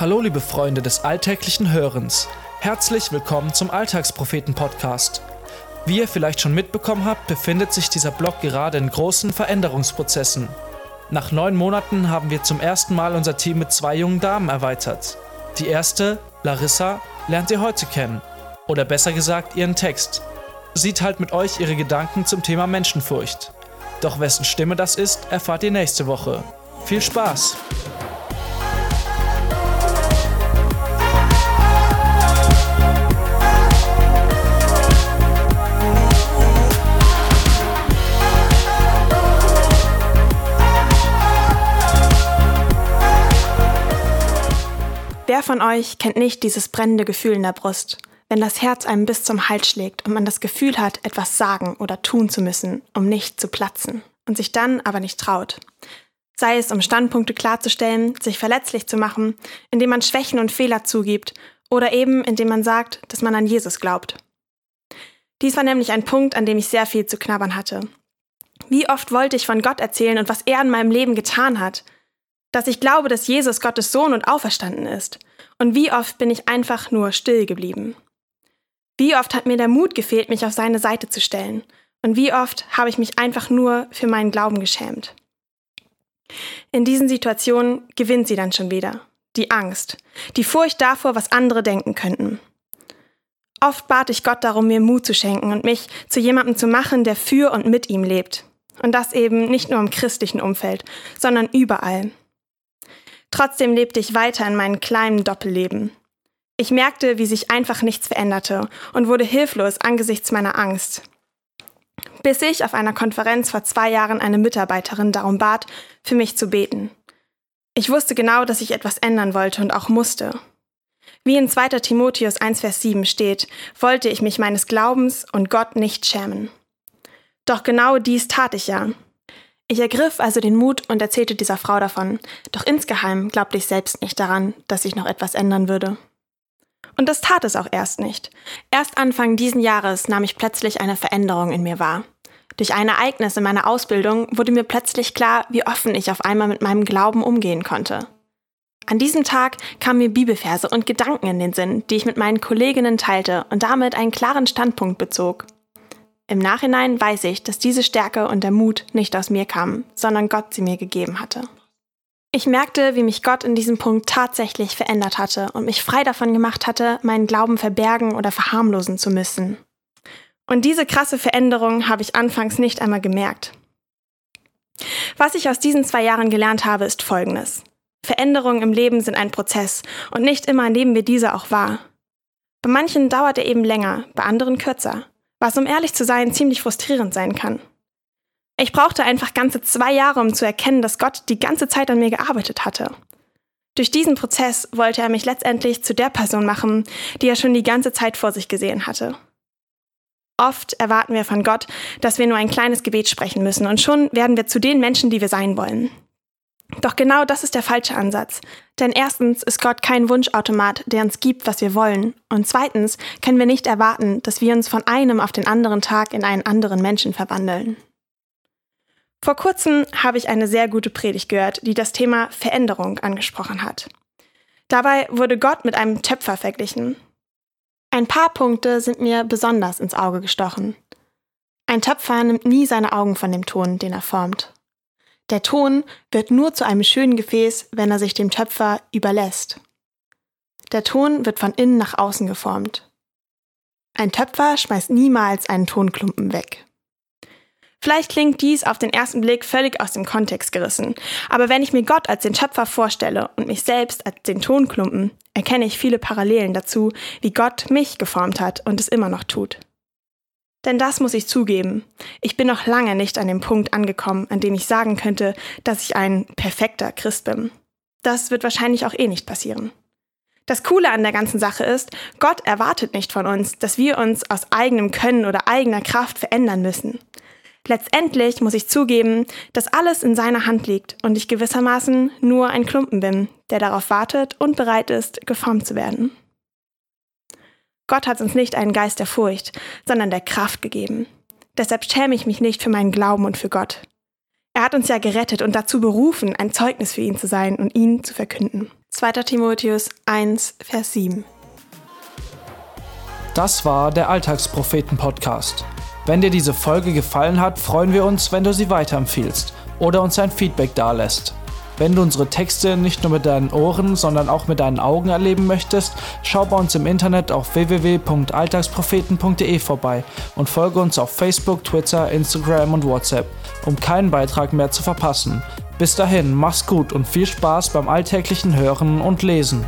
Hallo liebe Freunde des alltäglichen Hörens. Herzlich willkommen zum Alltagspropheten-Podcast. Wie ihr vielleicht schon mitbekommen habt, befindet sich dieser Blog gerade in großen Veränderungsprozessen. Nach neun Monaten haben wir zum ersten Mal unser Team mit zwei jungen Damen erweitert. Die erste, Larissa, lernt ihr heute kennen. Oder besser gesagt ihren Text. Sie teilt mit euch ihre Gedanken zum Thema Menschenfurcht. Doch wessen Stimme das ist, erfahrt ihr nächste Woche. Viel Spaß! Wer von euch kennt nicht dieses brennende Gefühl in der Brust, wenn das Herz einem bis zum Hals schlägt und man das Gefühl hat, etwas sagen oder tun zu müssen, um nicht zu platzen und sich dann aber nicht traut? Sei es, um Standpunkte klarzustellen, sich verletzlich zu machen, indem man Schwächen und Fehler zugibt oder eben indem man sagt, dass man an Jesus glaubt. Dies war nämlich ein Punkt, an dem ich sehr viel zu knabbern hatte. Wie oft wollte ich von Gott erzählen und was er in meinem Leben getan hat – dass ich glaube, dass Jesus Gottes Sohn und auferstanden ist. Und wie oft bin ich einfach nur still geblieben. Wie oft hat mir der Mut gefehlt, mich auf seine Seite zu stellen. Und wie oft habe ich mich einfach nur für meinen Glauben geschämt. In diesen Situationen gewinnt sie dann schon wieder. Die Angst, die Furcht davor, was andere denken könnten. Oft bat ich Gott darum, mir Mut zu schenken und mich zu jemandem zu machen, der für und mit ihm lebt. Und das eben nicht nur im christlichen Umfeld, sondern überall. Trotzdem lebte ich weiter in meinem kleinen Doppelleben. Ich merkte, wie sich einfach nichts veränderte und wurde hilflos angesichts meiner Angst. Bis ich auf einer Konferenz vor zwei Jahren eine Mitarbeiterin darum bat, für mich zu beten. Ich wusste genau, dass ich etwas ändern wollte und auch musste. Wie in 2. Timotheus 1, Vers 7 steht, wollte ich mich meines Glaubens und Gott nicht schämen. Doch genau dies tat ich ja. Ich ergriff also den Mut und erzählte dieser Frau davon, doch insgeheim glaubte ich selbst nicht daran, dass sich noch etwas ändern würde. Und das tat es auch erst nicht. Erst Anfang diesen Jahres nahm ich plötzlich eine Veränderung in mir wahr. Durch ein Ereignis in meiner Ausbildung wurde mir plötzlich klar, wie offen ich auf einmal mit meinem Glauben umgehen konnte. An diesem Tag kamen mir Bibelverse und Gedanken in den Sinn, die ich mit meinen Kolleginnen teilte und damit einen klaren Standpunkt bezog. Im Nachhinein weiß ich, dass diese Stärke und der Mut nicht aus mir kamen, sondern Gott sie mir gegeben hatte. Ich merkte, wie mich Gott in diesem Punkt tatsächlich verändert hatte und mich frei davon gemacht hatte, meinen Glauben verbergen oder verharmlosen zu müssen. Und diese krasse Veränderung habe ich anfangs nicht einmal gemerkt. Was ich aus diesen zwei Jahren gelernt habe, ist Folgendes. Veränderungen im Leben sind ein Prozess und nicht immer nehmen wir diese auch wahr. Bei manchen dauert er eben länger, bei anderen kürzer was um ehrlich zu sein ziemlich frustrierend sein kann. Ich brauchte einfach ganze zwei Jahre, um zu erkennen, dass Gott die ganze Zeit an mir gearbeitet hatte. Durch diesen Prozess wollte er mich letztendlich zu der Person machen, die er schon die ganze Zeit vor sich gesehen hatte. Oft erwarten wir von Gott, dass wir nur ein kleines Gebet sprechen müssen und schon werden wir zu den Menschen, die wir sein wollen. Doch genau das ist der falsche Ansatz. Denn erstens ist Gott kein Wunschautomat, der uns gibt, was wir wollen. Und zweitens können wir nicht erwarten, dass wir uns von einem auf den anderen Tag in einen anderen Menschen verwandeln. Vor kurzem habe ich eine sehr gute Predigt gehört, die das Thema Veränderung angesprochen hat. Dabei wurde Gott mit einem Töpfer verglichen. Ein paar Punkte sind mir besonders ins Auge gestochen. Ein Töpfer nimmt nie seine Augen von dem Ton, den er formt. Der Ton wird nur zu einem schönen Gefäß, wenn er sich dem Töpfer überlässt. Der Ton wird von innen nach außen geformt. Ein Töpfer schmeißt niemals einen Tonklumpen weg. Vielleicht klingt dies auf den ersten Blick völlig aus dem Kontext gerissen, aber wenn ich mir Gott als den Töpfer vorstelle und mich selbst als den Tonklumpen, erkenne ich viele Parallelen dazu, wie Gott mich geformt hat und es immer noch tut. Denn das muss ich zugeben. Ich bin noch lange nicht an dem Punkt angekommen, an dem ich sagen könnte, dass ich ein perfekter Christ bin. Das wird wahrscheinlich auch eh nicht passieren. Das Coole an der ganzen Sache ist, Gott erwartet nicht von uns, dass wir uns aus eigenem Können oder eigener Kraft verändern müssen. Letztendlich muss ich zugeben, dass alles in seiner Hand liegt und ich gewissermaßen nur ein Klumpen bin, der darauf wartet und bereit ist, geformt zu werden. Gott hat uns nicht einen Geist der Furcht, sondern der Kraft gegeben. Deshalb schäme ich mich nicht für meinen Glauben und für Gott. Er hat uns ja gerettet und dazu berufen, ein Zeugnis für ihn zu sein und ihn zu verkünden. 2. Timotheus 1, Vers 7. Das war der Alltagspropheten-Podcast. Wenn dir diese Folge gefallen hat, freuen wir uns, wenn du sie weiterempfiehlst oder uns ein Feedback dalässt. Wenn du unsere Texte nicht nur mit deinen Ohren, sondern auch mit deinen Augen erleben möchtest, schau bei uns im Internet auf www.alltagspropheten.de vorbei und folge uns auf Facebook, Twitter, Instagram und WhatsApp, um keinen Beitrag mehr zu verpassen. Bis dahin, mach's gut und viel Spaß beim alltäglichen Hören und Lesen.